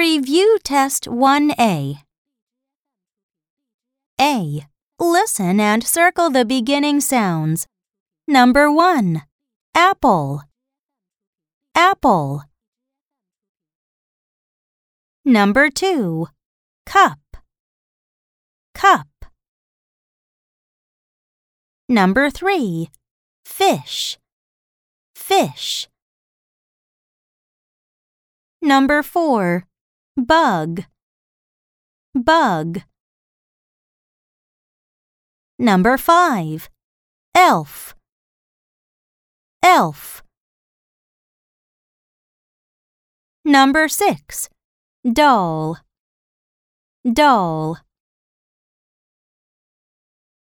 Review Test 1A. A. Listen and circle the beginning sounds. Number 1. Apple. Apple. Number 2. Cup. Cup. Number 3. Fish. Fish. Number 4. Bug. Bug. Number 5. Elf. Elf. Number 6. Doll. Doll.